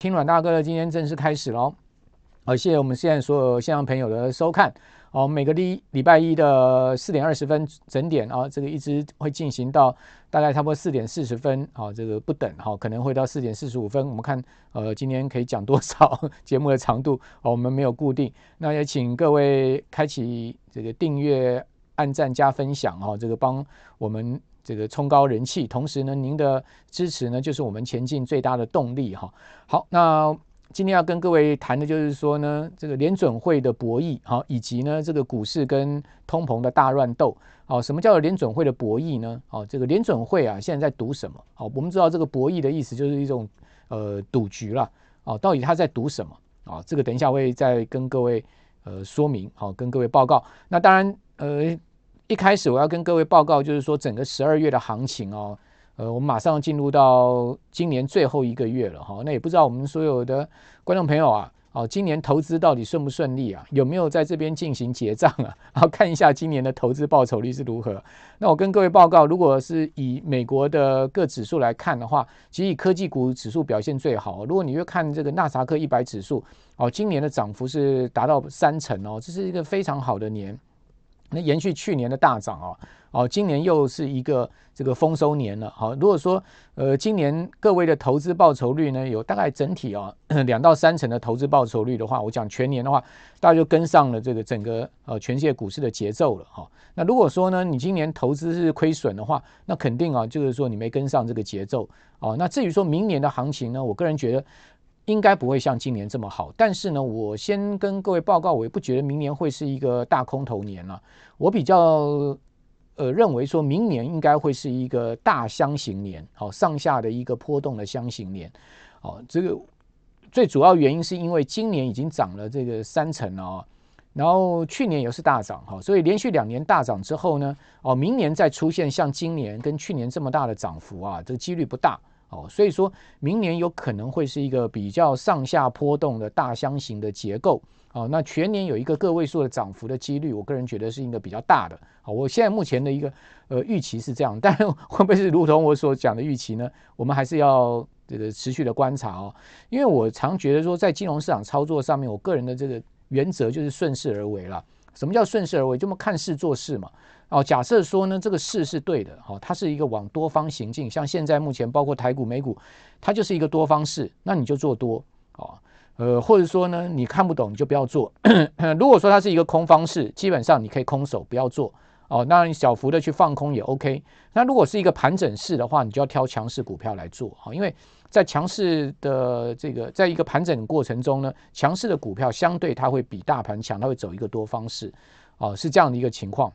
听阮大哥的今天正式开始喽！好，谢谢我们现在所有线上朋友的收看。好，每个礼礼拜一的四点二十分整点啊，这个一直会进行到大概差不多四点四十分。好，这个不等哈，可能会到四点四十五分。我们看呃，今天可以讲多少 节目的长度？哦，我们没有固定。那也请各位开启这个订阅、按赞、加分享哈，这个帮我们。这个冲高人气，同时呢，您的支持呢，就是我们前进最大的动力哈。好，那今天要跟各位谈的就是说呢，这个联准会的博弈，好，以及呢，这个股市跟通膨的大乱斗。好，什么叫做联准会的博弈呢？好，这个联准会啊，现在在赌什么？好，我们知道这个博弈的意思就是一种呃赌局了。哦，到底他在赌什么？啊，这个等一下会再跟各位呃说明，好，跟各位报告。那当然呃。一开始我要跟各位报告，就是说整个十二月的行情哦，呃，我们马上进入到今年最后一个月了哈。那也不知道我们所有的观众朋友啊，哦，今年投资到底顺不顺利啊？有没有在这边进行结账啊？然后看一下今年的投资报酬率是如何。那我跟各位报告，如果是以美国的各指数来看的话，其实以科技股指数表现最好。如果你越看这个纳斯克一百指数哦，今年的涨幅是达到三成哦，这是一个非常好的年。那延续去年的大涨啊，哦，今年又是一个这个丰收年了。好，如果说呃，今年各位的投资报酬率呢，有大概整体啊两到三成的投资报酬率的话，我讲全年的话，大家就跟上了这个整个呃全世界股市的节奏了哈。那如果说呢，你今年投资是亏损的话，那肯定啊，就是说你没跟上这个节奏哦。那至于说明年的行情呢，我个人觉得。应该不会像今年这么好，但是呢，我先跟各位报告，我也不觉得明年会是一个大空头年了。我比较呃认为说，明年应该会是一个大箱型年，好，上下的一个波动的箱型年。好，这个最主要原因是因为今年已经涨了这个三成了，然后去年也是大涨哈，所以连续两年大涨之后呢，哦，明年再出现像今年跟去年这么大的涨幅啊，这个几率不大。哦，所以说明年有可能会是一个比较上下波动的大箱型的结构。哦，那全年有一个个位数的涨幅的几率，我个人觉得是一个比较大的。好，我现在目前的一个呃预期是这样，但会不会是如同我所讲的预期呢？我们还是要这个持续的观察哦。因为我常觉得说，在金融市场操作上面，我个人的这个原则就是顺势而为了。什么叫顺势而为？这么看事做事嘛。哦，假设说呢，这个势是对的，哈，它是一个往多方行进，像现在目前包括台股、美股，它就是一个多方势，那你就做多，哦，呃，或者说呢，你看不懂你就不要做。如果说它是一个空方势，基本上你可以空手不要做，哦，那你小幅的去放空也 OK。那如果是一个盘整式的话，你就要挑强势股票来做，哈，因为在强势的这个，在一个盘整过程中呢，强势的股票相对它会比大盘强，它会走一个多方式，哦，是这样的一个情况。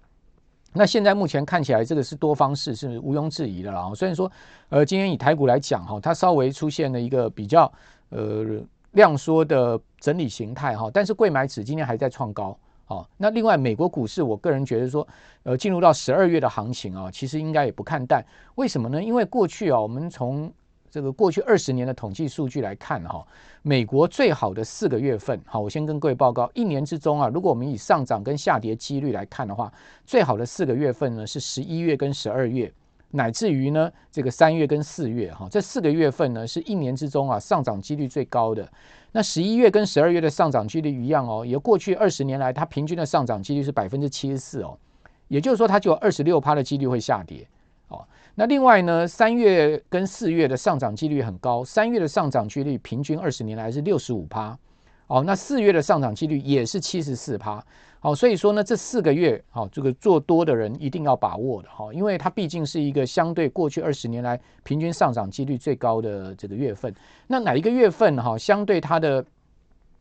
那现在目前看起来，这个是多方式是毋庸置疑的了。虽然说，呃，今天以台股来讲哈，它稍微出现了一个比较呃量缩的整理形态哈，但是贵买指今天还在创高。好，那另外美国股市，我个人觉得说，呃，进入到十二月的行情啊，其实应该也不看淡。为什么呢？因为过去啊，我们从这个过去二十年的统计数据来看哈，美国最好的四个月份，好，我先跟各位报告，一年之中啊，如果我们以上涨跟下跌几率来看的话，最好的四个月份呢是十一月跟十二月，乃至于呢这个三月跟四月哈，这四个月份呢是一年之中啊上涨几率最高的。那十一月跟十二月的上涨几率一样哦，也过去二十年来它平均的上涨几率是百分之七十四哦，也就是说它就有二十六趴的几率会下跌。哦，那另外呢，三月跟四月的上涨几率很高，三月的上涨几率平均二十年来是六十五趴，哦，那四月的上涨几率也是七十四趴，好，所以说呢，这四个月，好，这个做多的人一定要把握的，哈，因为它毕竟是一个相对过去二十年来平均上涨几率最高的这个月份，那哪一个月份哈，相对它的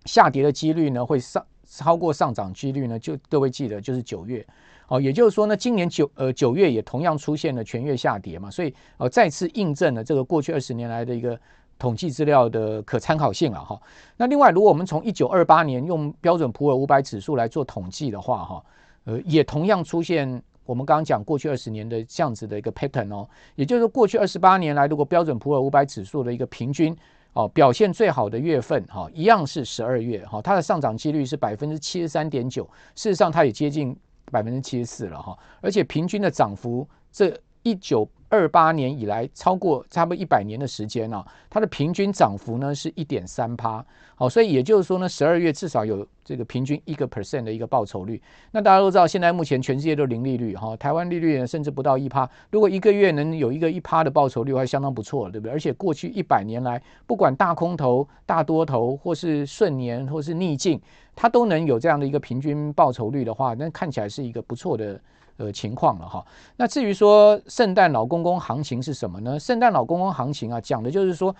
下跌的几率呢会上超过上涨几率呢？就各位记得就是九月。哦，也就是说呢，今年九呃九月也同样出现了全月下跌嘛，所以呃再次印证了这个过去二十年来的一个统计资料的可参考性了哈。那另外，如果我们从一九二八年用标准普尔五百指数来做统计的话哈，呃也同样出现我们刚刚讲过去二十年的这样子的一个 pattern 哦，也就是说过去二十八年来，如果标准普尔五百指数的一个平均哦表现最好的月份哈，一样是十二月哈，它的上涨几率是百分之七十三点九，事实上它也接近。百分之七十四了哈，而且平均的涨幅，这一九二八年以来超过差不多一百年的时间呢，它的平均涨幅呢是一点三趴。好，所以也就是说呢，十二月至少有这个平均一个 percent 的一个报酬率。那大家都知道，现在目前全世界都零利率哈，台湾利率呢甚至不到一趴。如果一个月能有一个一趴的报酬率，还相当不错，对不对？而且过去一百年来，不管大空头、大多头，或是顺年，或是逆境，它都能有这样的一个平均报酬率的话，那看起来是一个不错的呃情况了哈。那至于说圣诞老公公行情是什么呢？圣诞老公公行情啊，讲的就是说。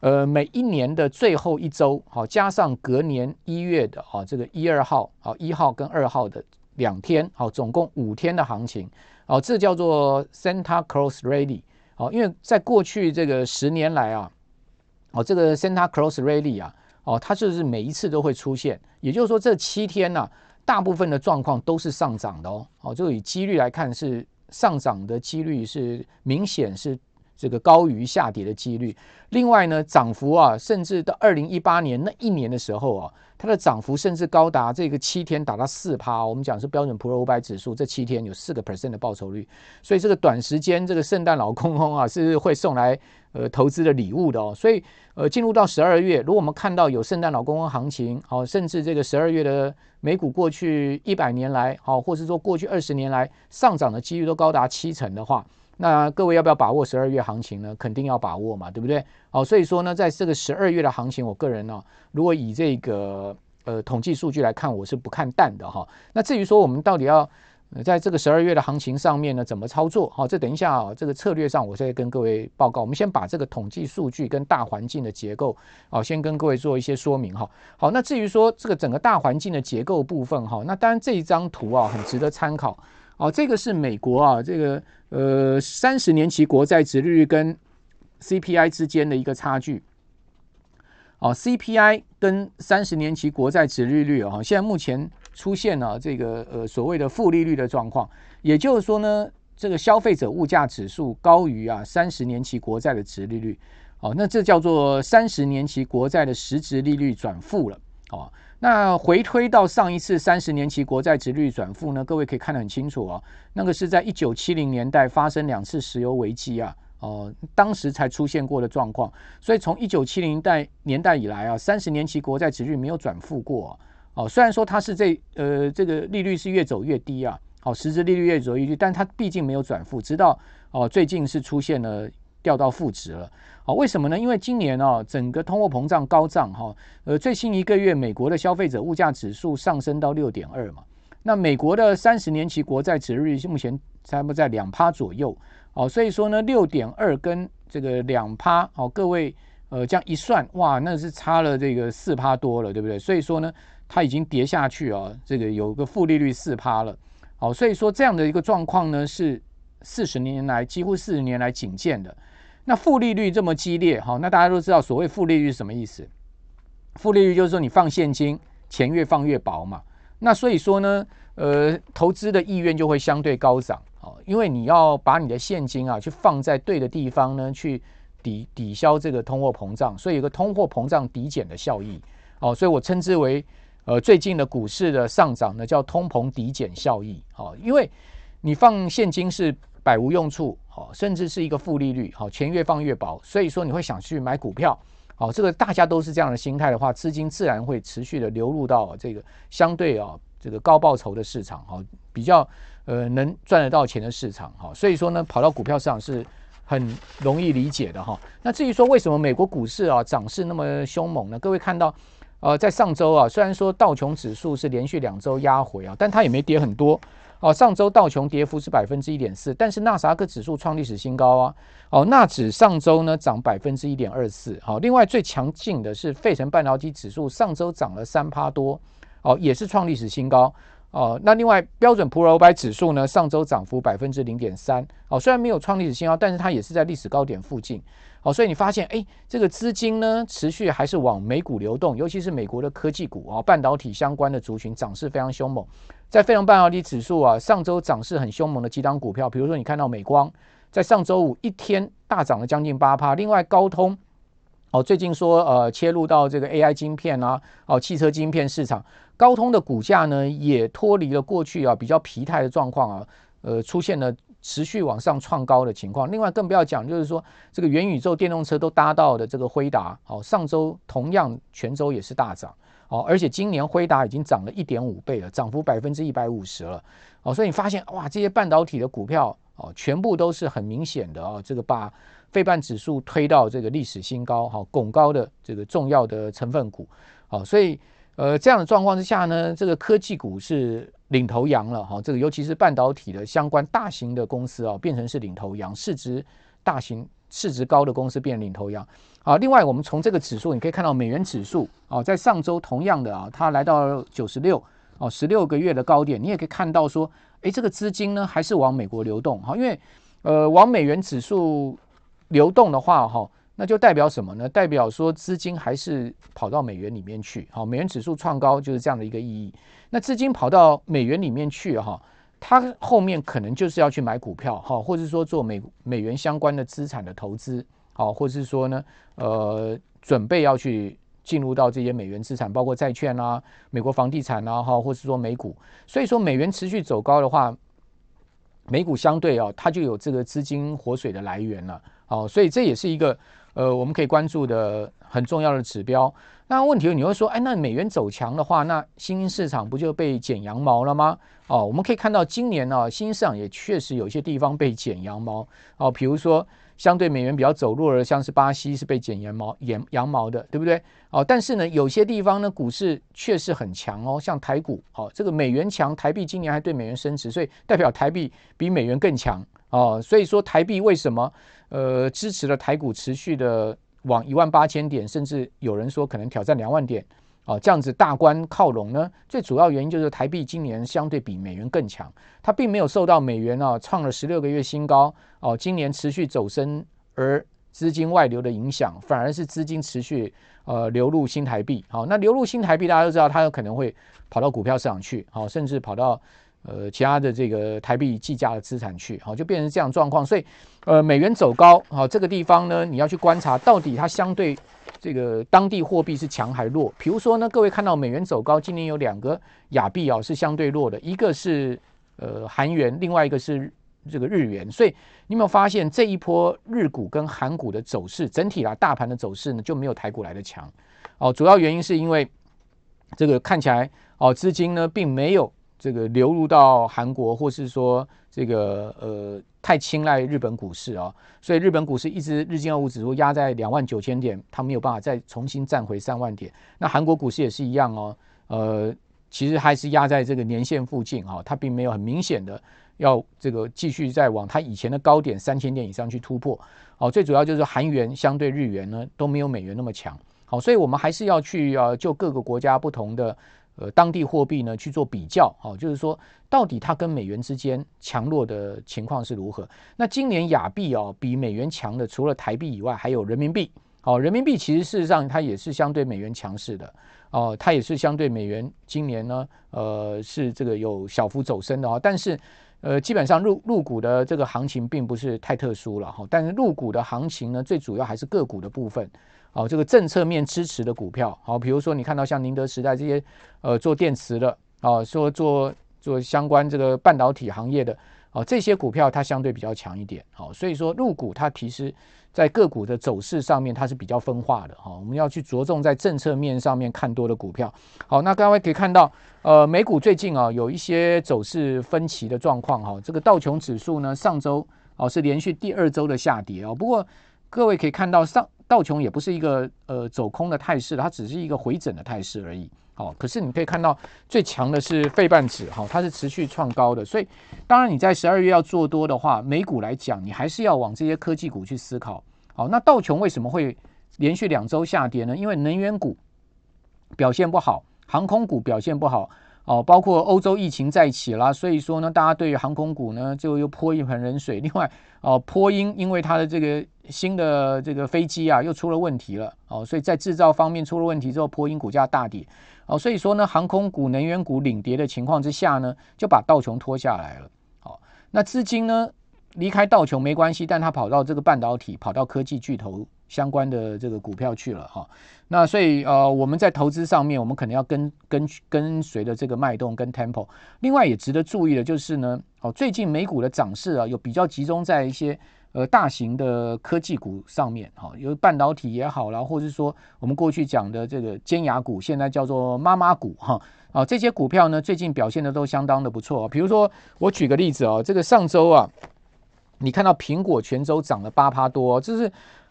呃，每一年的最后一周，好，加上隔年一月的啊，这个一二号，好，一号跟二号的两天，好，总共五天的行情，哦，这叫做 Santa Claus Rally，哦，因为在过去这个十年来啊，哦，这个 Santa Claus Rally 啊，哦，它就是每一次都会出现，也就是说这七天呢，大部分的状况都是上涨的哦，哦，就以几率来看是上涨的几率是明显是。这个高于下跌的几率。另外呢，涨幅啊，甚至到二零一八年那一年的时候啊，它的涨幅甚至高达这个七天达到四趴。我们讲是标准普尔五百指数，这七天有四个 percent 的报酬率。所以这个短时间，这个圣诞老公公啊，是会送来呃投资的礼物的哦。所以呃，进入到十二月，如果我们看到有圣诞老公公行情，好，甚至这个十二月的美股过去一百年来，好，或是说过去二十年来上涨的几率都高达七成的话。那各位要不要把握十二月行情呢？肯定要把握嘛，对不对？好，所以说呢，在这个十二月的行情，我个人呢，如果以这个呃统计数据来看，我是不看淡的哈。那至于说我们到底要在这个十二月的行情上面呢，怎么操作？好，这等一下啊，这个策略上我再跟各位报告。我们先把这个统计数据跟大环境的结构，好，先跟各位做一些说明哈。好，那至于说这个整个大环境的结构部分哈，那当然这一张图啊，很值得参考。哦，这个是美国啊，这个呃三十年期国债殖利率跟 CPI 之间的一个差距。哦，CPI 跟三十年期国债殖利率啊，现在目前出现了这个呃所谓的负利率的状况，也就是说呢，这个消费者物价指数高于啊三十年期国债的殖利率。哦，那这叫做三十年期国债的实质利率转负了。哦。那回推到上一次三十年期国债殖率转负呢？各位可以看得很清楚哦，那个是在一九七零年代发生两次石油危机啊，哦，当时才出现过的状况。所以从一九七零代年代以来啊，三十年期国债殖率没有转负过哦。虽然说它是这呃这个利率是越走越低啊，好，实质利率越走越低，但它毕竟没有转负，直到哦最近是出现了。掉到负值了，好，为什么呢？因为今年哦，整个通货膨胀高涨哈，呃，最新一个月美国的消费者物价指数上升到六点二嘛，那美国的三十年期国债殖率目前差不多在两趴左右，哦，所以说呢，六点二跟这个两趴，哦，各位呃这样一算，哇，那是差了这个四趴多了，对不对？所以说呢，它已经跌下去啊，这个有个负利率四趴了，好，所以说这样的一个状况呢，是四十年来几乎四十年来仅见的。那负利率这么激烈，哈，那大家都知道所谓负利率是什么意思？负利率就是说你放现金，钱越放越薄嘛。那所以说呢，呃，投资的意愿就会相对高涨，哦，因为你要把你的现金啊，去放在对的地方呢，去抵抵消这个通货膨胀，所以有个通货膨胀抵减的效益，哦，所以我称之为呃最近的股市的上涨呢，叫通膨抵减效益，哦，因为你放现金是。百无用处，好，甚至是一个负利率，好，钱越放越薄，所以说你会想去买股票，好，这个大家都是这样的心态的话，资金自然会持续的流入到这个相对啊这个高报酬的市场，哈，比较呃能赚得到钱的市场，哈，所以说呢，跑到股票市场是很容易理解的哈。那至于说为什么美国股市啊涨势那么凶猛呢？各位看到，呃，在上周啊，虽然说道琼指数是连续两周压回啊，但它也没跌很多。哦，上周道琼跌幅是百分之一点四，但是纳斯达克指数创历史新高啊！哦，纳指上周呢涨百分之一点二四。好，另外最强劲的是费城半导体指数，上周涨了三趴多，哦，也是创历史新高。哦，那另外标准普尔五百指数呢，上周涨幅百分之零点三。哦，虽然没有创历史新高，但是它也是在历史高点附近。哦，所以你发现，哎，这个资金呢，持续还是往美股流动，尤其是美国的科技股啊，半导体相关的族群涨势非常凶猛。在费城半导体指数啊，上周涨势很凶猛的几档股票，比如说你看到美光，在上周五一天大涨了将近八趴。另外高通，哦，最近说呃切入到这个 AI 晶片啊，哦，汽车晶片市场，高通的股价呢也脱离了过去啊比较疲态的状况啊，呃，出现了持续往上创高的情况。另外，更不要讲，就是说这个元宇宙电动车都搭到的这个辉达，哦，上周同样全周也是大涨，哦，而且今年辉达已经涨了一点五倍了，涨幅百分之一百五十了，哦，所以你发现哇，这些半导体的股票哦，全部都是很明显的啊、这个把费半指数推到这个历史新高，好、哦，拱高的这个重要的成分股，好、所以呃这样的状况之下呢，这个科技股是。领头羊了哈，这个尤其是半导体的相关大型的公司啊，变成是领头羊，市值大型、市值高的公司变领头羊。啊，另外我们从这个指数，你可以看到美元指数啊，在上周同样的啊，它来到九十六哦，十六个月的高点，你也可以看到说，诶，这个资金呢还是往美国流动哈，因为呃往美元指数流动的话哈。那就代表什么呢？代表说资金还是跑到美元里面去，好，美元指数创高就是这样的一个意义。那资金跑到美元里面去，哈，它后面可能就是要去买股票，哈，或者说做美美元相关的资产的投资，好，或者是说呢，呃，准备要去进入到这些美元资产，包括债券啊、美国房地产啊，哈，或是说美股。所以说美元持续走高的话，美股相对啊，它就有这个资金活水的来源了，好，所以这也是一个。呃，我们可以关注的很重要的指标。那问题你会说，哎，那美元走强的话，那新兴市场不就被剪羊毛了吗？哦，我们可以看到今年呢、新兴市场也确实有些地方被剪羊毛。哦，比如说相对美元比较走弱的，像是巴西是被剪羊毛、剪羊毛的，对不对？哦，但是呢，有些地方呢，股市确实很强哦，像台股，哦，这个美元强，台币今年还对美元升值，所以代表台币比美元更强。哦，所以说台币为什么呃支持了台股持续的往一万八千点，甚至有人说可能挑战两万点，哦，这样子大关靠拢呢？最主要原因就是台币今年相对比美元更强，它并没有受到美元啊创了十六个月新高哦，今年持续走升而资金外流的影响，反而是资金持续呃流入新台币。好，那流入新台币，大家都知道它有可能会跑到股票市场去，好，甚至跑到。呃，其他的这个台币计价的资产去，好，就变成这样状况。所以，呃，美元走高，好，这个地方呢，你要去观察到底它相对这个当地货币是强还是弱。比如说呢，各位看到美元走高，今年有两个亚币啊是相对弱的，一个是呃韩元，另外一个是这个日元。所以你有没有发现这一波日股跟韩股的走势，整体啦大盘的走势呢就没有台股来的强。哦，主要原因是因为这个看起来哦资金呢并没有。这个流入到韩国，或是说这个呃太青睐日本股市啊，所以日本股市一直日经二五指数压在两万九千点，它没有办法再重新站回三万点。那韩国股市也是一样哦，呃，其实还是压在这个年线附近啊，它并没有很明显的要这个继续再往它以前的高点三千点以上去突破。哦，最主要就是韩元相对日元呢都没有美元那么强。好，所以我们还是要去呃就各个国家不同的。呃，当地货币呢去做比较，哦，就是说到底它跟美元之间强弱的情况是如何？那今年亚币哦比美元强的，除了台币以外，还有人民币。哦，人民币其实事实上它也是相对美元强势的，哦，它也是相对美元今年呢，呃，是这个有小幅走升的哦。但是，呃，基本上入入股的这个行情并不是太特殊了哈。但是入股的行情呢，最主要还是个股的部分。哦，这个政策面支持的股票，好，比如说你看到像宁德时代这些，呃，做电池的，啊，说做做相关这个半导体行业的，哦，这些股票它相对比较强一点，好，所以说入股它其实在个股的走势上面它是比较分化的，哈，我们要去着重在政策面上面看多的股票，好，那各位可以看到，呃，美股最近啊有一些走势分歧的状况，哈，这个道琼指数呢上周哦是连续第二周的下跌哦，不过各位可以看到上。道琼也不是一个呃走空的态势，它只是一个回整的态势而已。好，可是你可以看到最强的是费半指，好，它是持续创高的。所以当然你在十二月要做多的话，美股来讲，你还是要往这些科技股去思考。好，那道琼为什么会连续两周下跌呢？因为能源股表现不好，航空股表现不好。哦，包括欧洲疫情再起啦，所以说呢，大家对于航空股呢就又泼一盆冷水。另外，哦，波音因为它的这个新的这个飞机啊又出了问题了，哦，所以在制造方面出了问题之后，波音股价大跌。哦，所以说呢，航空股、能源股领跌的情况之下呢，就把道琼拖下来了。哦，那资金呢离开道琼没关系，但它跑到这个半导体、跑到科技巨头相关的这个股票去了哈。那所以呃，我们在投资上面，我们可能要跟跟跟随着这个脉动跟 tempo。另外也值得注意的就是呢，哦，最近美股的涨势啊，有比较集中在一些呃大型的科技股上面哈，有半导体也好啦，或者是说我们过去讲的这个尖牙股，现在叫做妈妈股哈啊，这些股票呢最近表现的都相当的不错。比如说我举个例子啊，这个上周啊，你看到苹果全周涨了八趴多，这是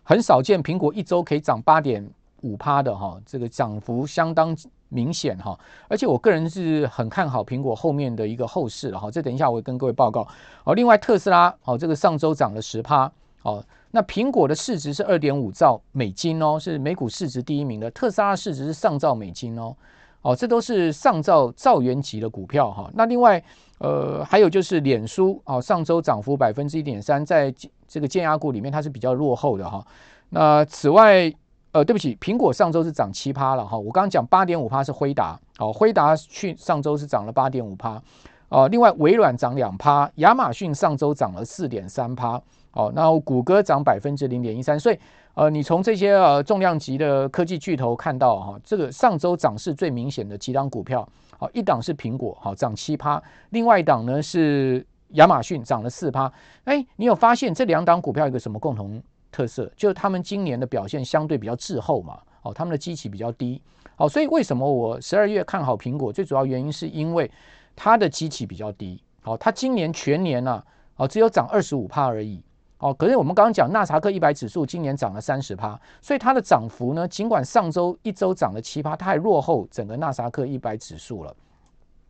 很少见，苹果一周可以涨八点。五趴的哈，这个涨幅相当明显哈，而且我个人是很看好苹果后面的一个后市了哈，这等一下我会跟各位报告。哦，另外特斯拉哦，这个上周涨了十趴哦，那苹果的市值是二点五兆美金哦，是美股市值第一名的，特斯拉市值是上兆美金哦，哦，这都是上兆兆元级的股票哈。那另外呃，还有就是脸书哦，上周涨幅百分之一点三，在这个尖牙股里面它是比较落后的哈。那此外。呃，对不起，苹果上周是涨七趴了哈。我刚刚讲八点五趴是辉达，哦，辉达去上周是涨了八点五趴，哦，另外微软涨两趴，亚马逊上周涨了四点三趴，哦，然后谷歌涨百分之零点一三，所以呃，你从这些呃重量级的科技巨头看到哈，这个上周涨势最明显的几档股票，好，一档是苹果，好，涨七趴，另外一档呢是亚马逊涨了四趴，哎，你有发现这两档股票有个什么共同？特色？就是他们今年的表现相对比较滞后嘛，哦，他们的基期比较低，哦，所以为什么我十二月看好苹果？最主要原因是因为它的基期比较低，哦，它今年全年呢，哦，只有涨二十五趴而已，哦，可是我们刚刚讲纳斯达克一百指数今年涨了三十趴，所以它的涨幅呢，尽管上周一周涨了七趴，它还落后整个纳斯达克一百指数了，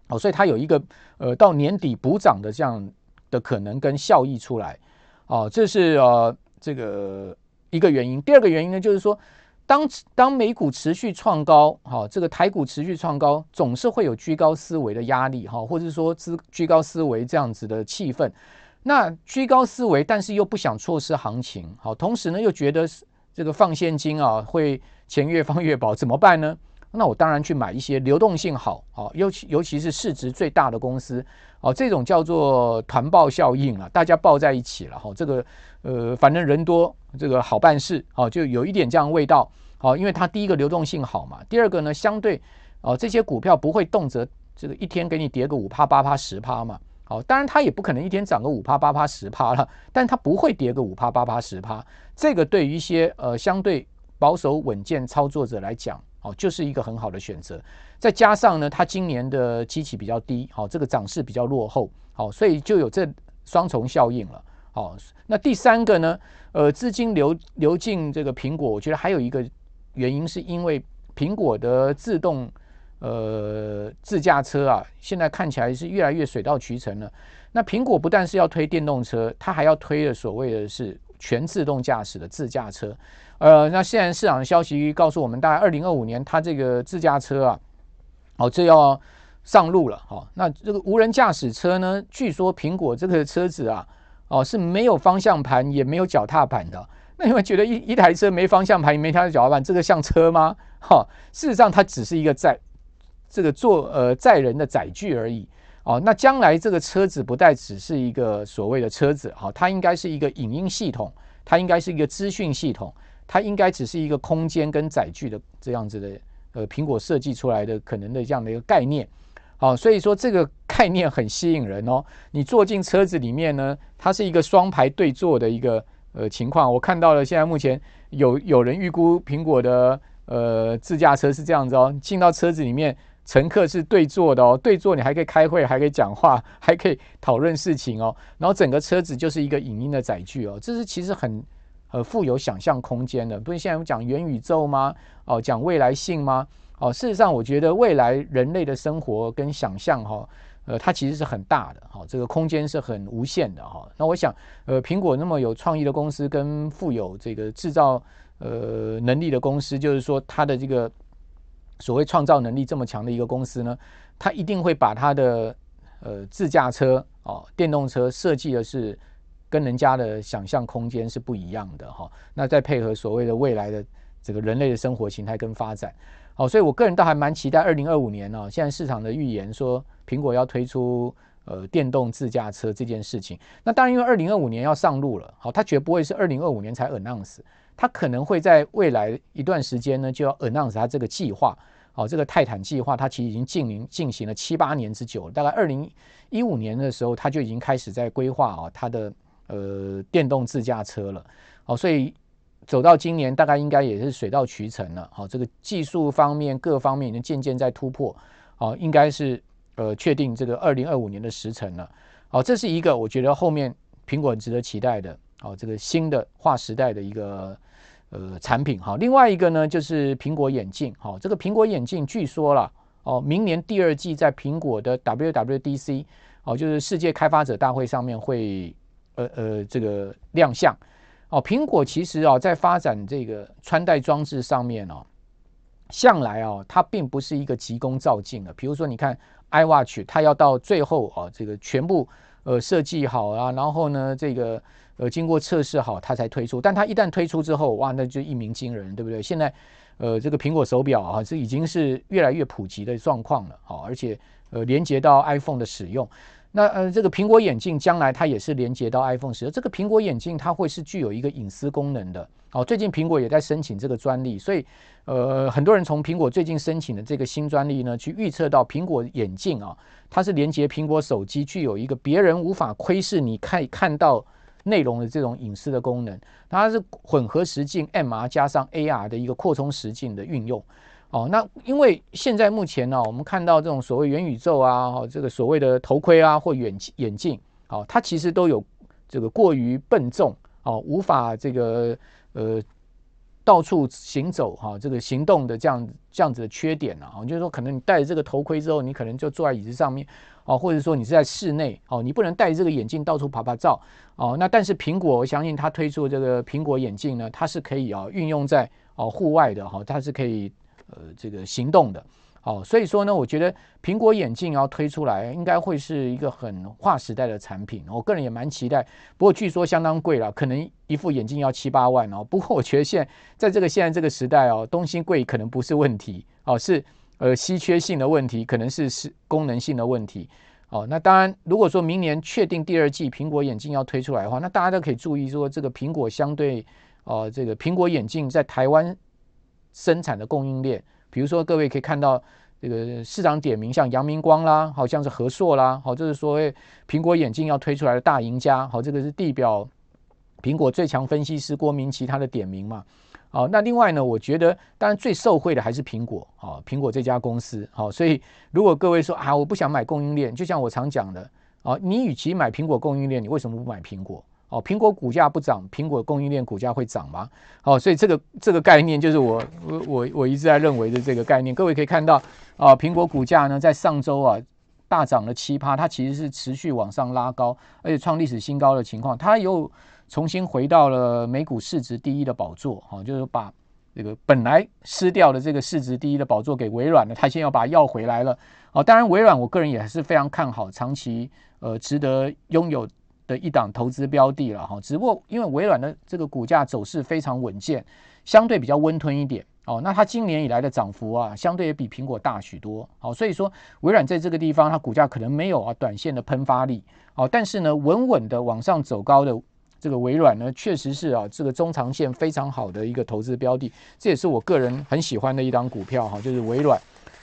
哦，所以它有一个呃到年底补涨的这样的可能跟效益出来，哦，这是呃。这个一个原因，第二个原因呢，就是说，当当美股持续创高，哈，这个台股持续创高，总是会有居高思维的压力，哈，或者说居居高思维这样子的气氛。那居高思维，但是又不想错失行情，好，同时呢又觉得这个放现金啊会钱越放越薄，怎么办呢？那我当然去买一些流动性好，啊，尤其尤其是市值最大的公司，哦，这种叫做团报效应了，大家抱在一起了，哈，这个。呃，反正人多，这个好办事，哦，就有一点这样味道，好，因为它第一个流动性好嘛，第二个呢，相对哦，这些股票不会动辄这个一天给你跌个五趴八趴十趴嘛，好，当然它也不可能一天涨个五趴八趴十趴了，但它不会跌个五趴八趴十趴，这个对于一些呃相对保守稳健操作者来讲，哦，就是一个很好的选择，再加上呢，它今年的基期比较低，好，这个涨势比较落后，好，所以就有这双重效应了。好，那第三个呢？呃，资金流流进这个苹果，我觉得还有一个原因，是因为苹果的自动呃自驾车啊，现在看起来是越来越水到渠成了。那苹果不但是要推电动车，它还要推的所谓的是全自动驾驶的自驾车。呃，那现在市场的消息告诉我们，大概二零二五年，它这个自驾车啊，哦，这要上路了。好，那这个无人驾驶车呢，据说苹果这个车子啊。哦，是没有方向盘也没有脚踏板的。那你们觉得一一台车没方向盘也没它脚踏板，这个像车吗？哈、事实上它只是一个载这个做呃载人的载具而已。哦，那将来这个车子不再只是一个所谓的车子，哈、哦，它应该是一个影音系统，它应该是一个资讯系统，它应该只是一个空间跟载具的这样子的呃苹果设计出来的可能的这样的一个概念。好、所以说这个概念很吸引人哦。你坐进车子里面呢，它是一个双排对坐的一个呃情况。我看到了，现在目前有有人预估苹果的呃自驾车是这样子哦。进到车子里面，乘客是对坐的哦，对坐你还可以开会，还可以讲话，还可以讨论事情哦。然后整个车子就是一个影音的载具哦，这是其实很呃富有想象空间的。不是现在我们讲元宇宙吗？哦，讲未来性吗？哦，事实上，我觉得未来人类的生活跟想象，哈，呃，它其实是很大的，哈，这个空间是很无限的，哈。那我想，呃，苹果那么有创意的公司跟富有这个制造呃能力的公司，就是说它的这个所谓创造能力这么强的一个公司呢，它一定会把它的呃自驾车哦，电动车设计的是跟人家的想象空间是不一样的，哈。那再配合所谓的未来的这个人类的生活形态跟发展。好，所以我个人倒还蛮期待二零二五年呢。现在市场的预言说，苹果要推出呃电动自驾车这件事情。那当然，因为二零二五年要上路了，好，它绝不会是二零二五年才 announce，它可能会在未来一段时间呢，就要 announce 它这个计划。好，这个泰坦计划，它其实已经进行进行了七八年之久了。大概二零一五年的时候，它就已经开始在规划啊，它的呃电动自驾车了。好，所以走到今年，大概应该也是水到渠成了。好，这个技术方面各方面已经渐渐在突破。好，应该是呃确定这个二零二五年的时辰了。好，这是一个我觉得后面苹果值得期待的。好，这个新的划时代的一个。呃，产品哈，另外一个呢就是苹果眼镜，哈，这个苹果眼镜据说了哦，明年第二季在苹果的 WWDC 哦，就是世界开发者大会上面会呃呃这个亮相哦。苹果其实啊，在发展这个穿戴装置上面哦，向来啊，它并不是一个急功造进的。比如说，你看 iWatch，它要到最后啊，这个全部呃设计好啊，然后呢，这个。呃，经过测试好，它才推出。但它一旦推出之后，哇，那就一鸣惊人，对不对？现在，呃，这个苹果手表啊，这已经是越来越普及的状况了，好，而且呃，连接到 iPhone 的使用。那呃，这个苹果眼镜将来它也是连接到 iPhone 使用。这个苹果眼镜它会是具有一个隐私功能的。好，最近苹果也在申请这个专利，所以呃，很多人从苹果最近申请的这个新专利呢，去预测到苹果眼镜啊，它是连接苹果手机，具有一个别人无法窥视你看看到。内容的这种隐私的功能，它是混合实境 MR 加上 AR 的一个扩充实境的运用。哦，那因为现在目前呢、我们看到这种所谓元宇宙啊，哦，这个所谓的头盔啊或眼眼镜，哦，它其实都有这个过于笨重，哦，无法这个呃到处行走哈，这个行动的这样这样子的缺点啊，就是说可能你戴着这个头盔之后，你可能就坐在椅子上面。哦，或者说你是在室内哦，你不能戴这个眼镜到处拍拍照哦。那但是苹果，我相信它推出这个苹果眼镜呢，它是可以啊运用在哦户外的哈，它是可以呃这个行动的。哦，所以说呢，我觉得苹果眼镜要推出来，应该会是一个很划时代的产品。我个人也蛮期待，不过据说相当贵了，可能一副眼镜要七八万哦。不过我觉得现在在这个现在这个时代哦，东西贵可能不是问题哦，是。呃，稀缺性的问题可能是是功能性的问题，哦，那当然，如果说明年确定第二季苹果眼镜要推出来的话，那大家都可以注意说，这个苹果相对，呃，这个苹果眼镜在台湾生产的供应链，比如说各位可以看到这个市场点名，像阳明光啦，好像是和硕啦，好，这是所谓苹果眼镜要推出来的大赢家，好，这个是地表苹果最强分析师郭明錤他的点名嘛。好，那另外呢，我觉得当然最受惠的还是苹果，好，苹果这家公司，好，所以如果各位说啊，我不想买供应链，就像我常讲的，啊，你与其买苹果供应链，你为什么不买苹果？哦，苹果股价不涨，苹果供应链股价会涨吗？好，所以这个这个概念就是我我我我一直在认为的这个概念。各位可以看到啊，苹果股价呢在上周啊大涨了七趴，它其实是持续往上拉高，而且创历史新高的情况，它又。重新回到了美股市值第一的宝座，哈，就是把这个本来失掉的这个市值第一的宝座给微软了，他现在要把它要回来了，哦，当然微软我个人也是非常看好，长期呃值得拥有的一档投资标的了，哈，只不过因为微软的这个股价走势非常稳健，相对比较温吞一点，哦，那它今年以来的涨幅啊，相对也比苹果大许多，好，所以说微软在这个地方它股价可能没有啊短线的喷发力，哦，但是呢稳稳的往上走高的。这个微软呢，确实是啊，这个中长线非常好的一个投资标的，这也是我个人很喜欢的一档股票哈，就是微软。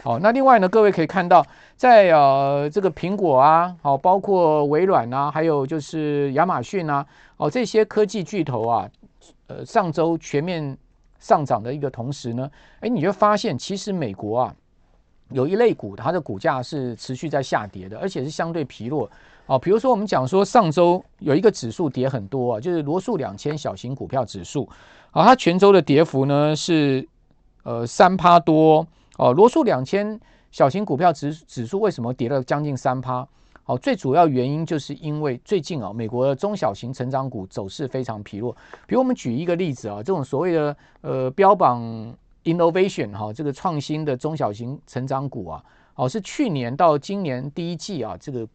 好，那另外呢，各位可以看到，在呃这个苹果啊，好，包括微软啊，还有就是亚马逊啊，哦这些科技巨头啊，呃上周全面上涨的一个同时呢，哎，你就发现其实美国啊有一类股，它的股价是持续在下跌的，而且是相对疲弱。哦，比如说我们讲说上周有一个指数跌很多啊，就是罗素两千小型股票指数，啊，它全周的跌幅呢是呃三趴多哦。罗素两千小型股票指指数为什么跌了将近三趴？哦，最主要原因就是因为最近啊，美国的中小型成长股走势非常疲弱。比如我们举一个例子啊，这种所谓的呃标榜 innovation 哈，这个创新的中小型成长股啊，哦，是去年到今年第一季啊，这个。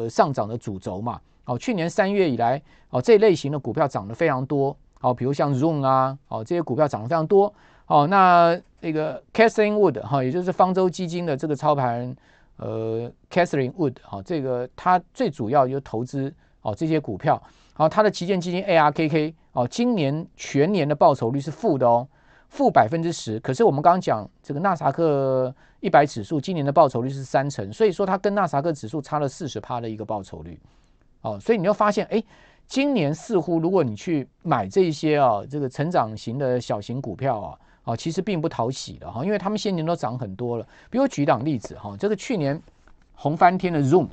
呃，上涨的主轴嘛，哦，去年三月以来，哦，这类型的股票涨得非常多，哦，比如像 Zoom 啊，哦，这些股票涨得非常多，哦，那那个 Catherine Wood 哈，也就是方舟基金的这个操盘，呃，Catherine Wood 哈，这个他最主要就投资哦这些股票，好，它的旗舰基金 ARKK 哦，今年全年的报酬率是负的哦，负百分之十。可是我们刚刚讲这个纳斯达克一百指数今年的报酬率是三成，所以说它跟纳斯达克指数差了四十趴的一个报酬率。哦，所以你会发现，哎，今年似乎如果你去买这些啊，这个成长型的小型股票啊。啊，其实并不讨喜的哈，因为他们现年都涨很多了。比如举一档例子哈，这个去年红翻天的 Zoom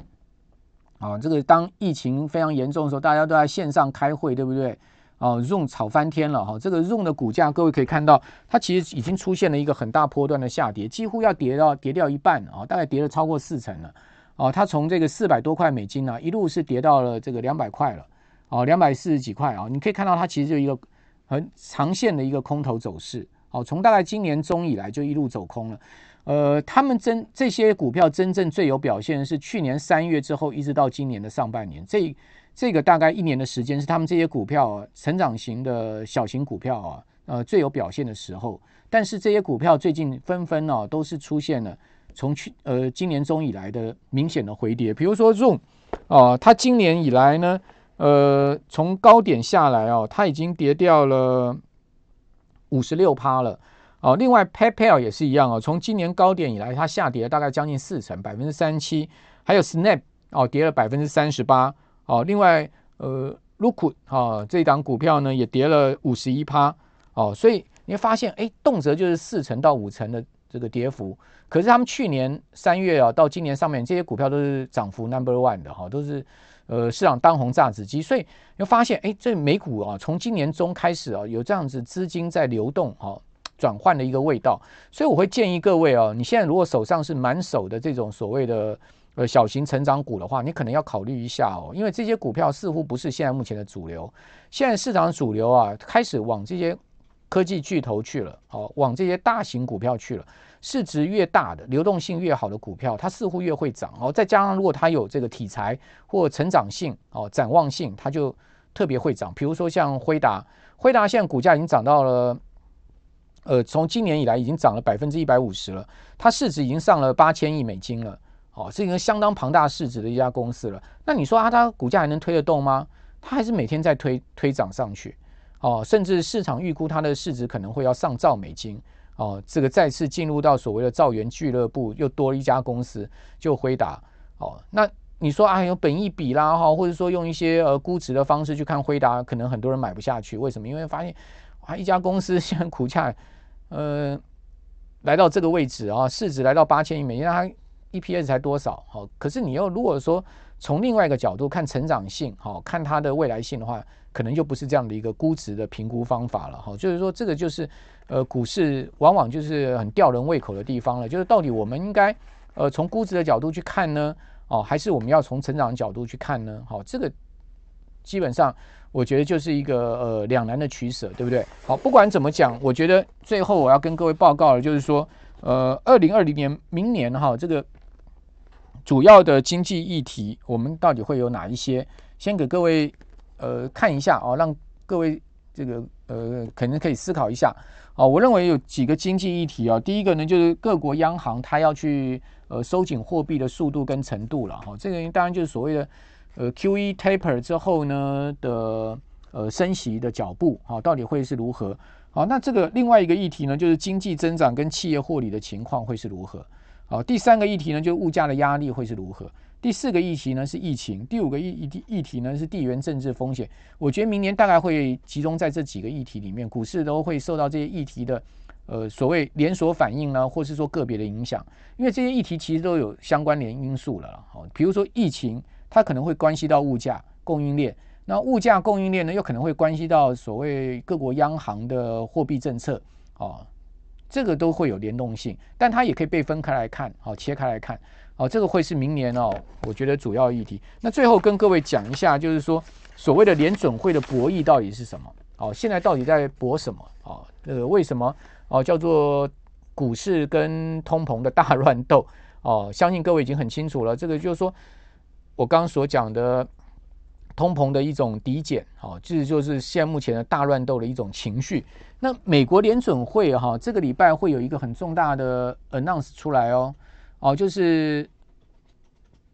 啊，这个当疫情非常严重的时候，大家都在线上开会，对不对？啊，Zoom 炒翻天了哈。这个 Zoom 的股价，各位可以看到，它其实已经出现了一个很大波段的下跌，几乎要跌到跌掉一半啊，大概跌了超过四成了。哦，它从这个四百多块美金呢，一路是跌到了这个两百块了，哦，两百四十几块啊。你可以看到，它其实就一个很长线的一个空头走势。哦，从大概今年中以来就一路走空了，呃，他们真这些股票真正最有表现的是去年三月之后一直到今年的上半年，这这个大概一年的时间是他们这些股票，成长型的小型股票啊，呃，最有表现的时候。但是这些股票最近纷纷呢，都是出现了从去呃今年中以来的明显的回跌，比如说 Zoom 啊，它今年以来呢，呃，从高点下来哦，它已经跌掉了。五十六趴了哦，另外 PayPal 也是一样哦，从今年高点以来，它下跌了大概将近四成，百分之三十七。还有 Snap 哦，跌了百分之三十八哦。另外呃，Roku 啊这档股票呢也跌了五十一趴哦。所以你会发现，哎，动辄就是四成到五成的这个跌幅。可是他们去年三月啊到今年上面这些股票都是涨幅 Number One 的哈，都是。呃，市场当红炸子鸡，所以你会发现，哎，这美股啊，从今年中开始啊，有这样子资金在流动啊，转换的一个味道。所以我会建议各位啊，你现在如果手上是满手的这种所谓的呃小型成长股的话，你可能要考虑一下哦，因为这些股票似乎不是现在目前的主流。现在市场主流啊，开始往这些科技巨头去了，好，往这些大型股票去了。市值越大的、流动性越好的股票，它似乎越会涨哦。再加上如果它有这个题材或成长性哦、展望性，它就特别会涨。比如说像辉达，辉达现在股价已经涨到了，呃，从今年以来已经涨了百分之一百五十了。它市值已经上了八千亿美金了，哦，是一个相当庞大市值的一家公司了。那你说啊，它股价还能推得动吗？它还是每天在推推涨上去，哦，甚至市场预估它的市值可能会要上兆美金。哦，这个再次进入到所谓的造园俱乐部，又多了一家公司，就辉达。哦，那你说啊，有本意比啦哈，或者说用一些呃估值的方式去看辉达，可能很多人买不下去。为什么？因为发现啊，一家公司 现在股价呃来到这个位置啊，市值来到八千亿美金，它 EPS 才多少？好，可是你又如果说从另外一个角度看成长性，好，看它的未来性的话，可能就不是这样的一个估值的评估方法了。哈，就是说这个就是。呃，股市往往就是很吊人胃口的地方了。就是到底我们应该呃从估值的角度去看呢，哦，还是我们要从成长角度去看呢？好，这个基本上我觉得就是一个呃两难的取舍，对不对？好，不管怎么讲，我觉得最后我要跟各位报告的就是说，呃，二零二零年明年哈，这个主要的经济议题，我们到底会有哪一些？先给各位呃看一下哦，让各位这个呃可能可以思考一下。哦，我认为有几个经济议题啊。第一个呢，就是各国央行它要去呃收紧货币的速度跟程度了哈。这个当然就是所谓的呃 QE taper 之后呢的呃升息的脚步啊，到底会是如何？好，那这个另外一个议题呢，就是经济增长跟企业获利的情况会是如何？好，第三个议题呢，就是物价的压力会是如何？第四个议题呢是疫情，第五个议议题议题呢是地缘政治风险。我觉得明年大概会集中在这几个议题里面，股市都会受到这些议题的呃所谓连锁反应呢，或是说个别的影响。因为这些议题其实都有相关联因素了。好，比如说疫情，它可能会关系到物价、供应链。那物价、供应链呢，又可能会关系到所谓各国央行的货币政策。哦，这个都会有联动性，但它也可以被分开来看，好，切开来看。哦，这个会是明年哦，我觉得主要议题。那最后跟各位讲一下，就是说所谓的联准会的博弈到底是什么？哦，现在到底在博什么？哦，呃，为什么哦叫做股市跟通膨的大乱斗？哦，相信各位已经很清楚了。这个就是说我刚刚所讲的通膨的一种抵减，哦，这就是现在目前的大乱斗的一种情绪。那美国联准会哈，这个礼拜会有一个很重大的 announce 出来哦。哦，就是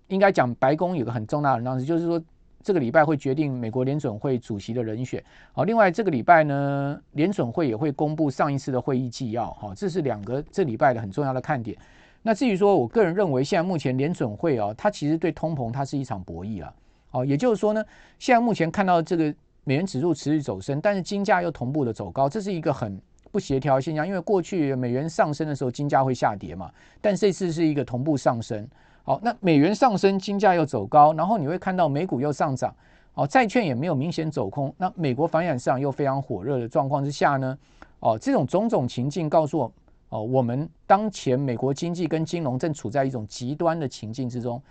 应该讲白宫有个很重大的 announce，，就是说这个礼拜会决定美国联准会主席的人选。好，另外这个礼拜呢，联准会也会公布上一次的会议纪要。好，这是两个这礼拜的很重要的看点。那至于说，我个人认为，现在目前联准会啊，它其实对通膨它是一场博弈了。哦，也就是说呢，现在目前看到这个美元指数持续走升，但是金价又同步的走高，这是一个很不协调现象。因为过去美元上升的时候，金价会下跌嘛，但这次是一个同步上升。好，那美元上升，金价又走高，然后你会看到美股又上涨。哦，债券也没有明显走空。那美国房地产市场又非常火热的状况之下呢，哦，这种种种情境告诉我，哦，我们当前美国经济跟金融正处在一种极端的情境之中。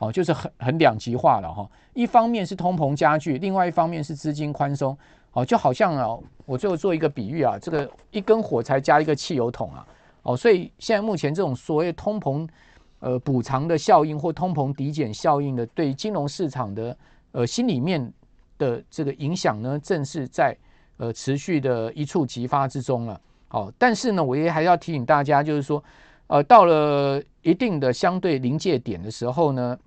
哦，就是很很两极化了哈。一方面是通膨加剧，另外一方面是资金宽松。哦，就好像啊，我最后做一个比喻啊，这个一根火柴加一个汽油桶啊。哦，所以现在目前这种所谓通膨呃补偿的效应或通膨抵减效应的对金融市场的呃心里面的这个影响呢，正是在呃持续的一触即发之中了。哦，但是呢，我也还要提醒大家，就是说，呃，到了一定的相对临界点的时候呢。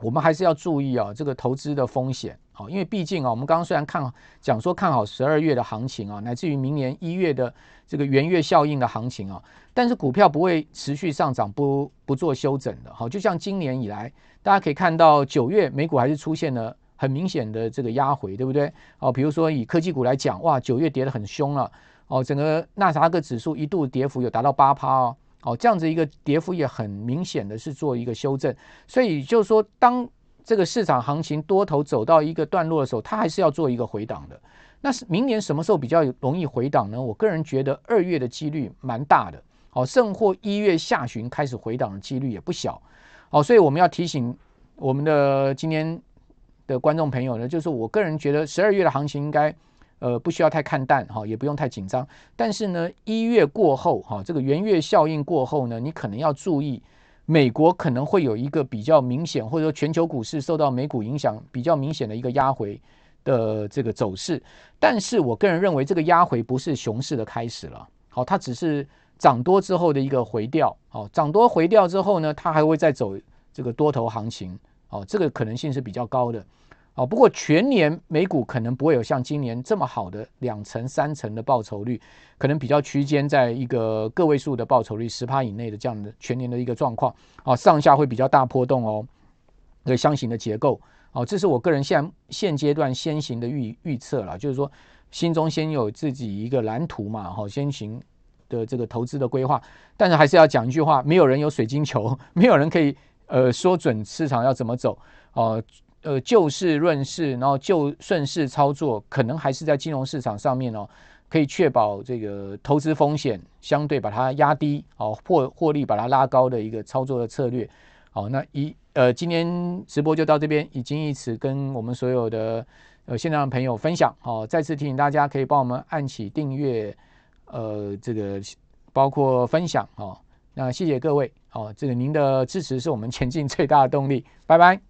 我们还是要注意啊，这个投资的风险好，因为毕竟啊，我们刚刚虽然看讲说看好十二月的行情啊，乃至于明年一月的这个元月效应的行情啊，但是股票不会持续上涨，不不做修整的。好，就像今年以来，大家可以看到九月美股还是出现了很明显的这个压回，对不对？哦，比如说以科技股来讲，哇，九月跌得很凶了，哦，整个纳斯达克指数一度跌幅有达到八趴哦。哦，这样子一个跌幅也很明显的是做一个修正，所以就是说，当这个市场行情多头走到一个段落的时候，它还是要做一个回档的。那是明年什么时候比较容易回档呢？我个人觉得二月的几率蛮大的，哦，甚或一月下旬开始回档的几率也不小。哦，所以我们要提醒我们的今天的观众朋友呢，就是我个人觉得十二月的行情应该。呃，不需要太看淡哈，也不用太紧张。但是呢，一月过后哈，这个元月效应过后呢，你可能要注意，美国可能会有一个比较明显，或者说全球股市受到美股影响比较明显的一个压回的这个走势。但是我个人认为，这个压回不是熊市的开始了，好，它只是涨多之后的一个回调。好，涨多回调之后呢，它还会再走这个多头行情。哦，这个可能性是比较高的。哦，不过全年美股可能不会有像今年这么好的两成、三成的报酬率，可能比较区间在一个个位数的报酬率十趴以内的这样的全年的一个状况。啊，上下会比较大波动哦，对箱型的结构。哦，这是我个人现现阶段先行的预预测了，就是说心中先有自己一个蓝图嘛，好，先行的这个投资的规划。但是还是要讲一句话，没有人有水晶球，没有人可以呃说准市场要怎么走哦。呃就事论事，然后就顺势操作，可能还是在金融市场上面哦，可以确保这个投资风险相对把它压低，哦，获获利把它拉高的一个操作的策略。好，那一呃，今天直播就到这边，已经以此跟我们所有的呃线上的朋友分享。好，再次提醒大家，可以帮我们按起订阅，呃，这个包括分享。好，那谢谢各位。好，这个您的支持是我们前进最大的动力。拜拜。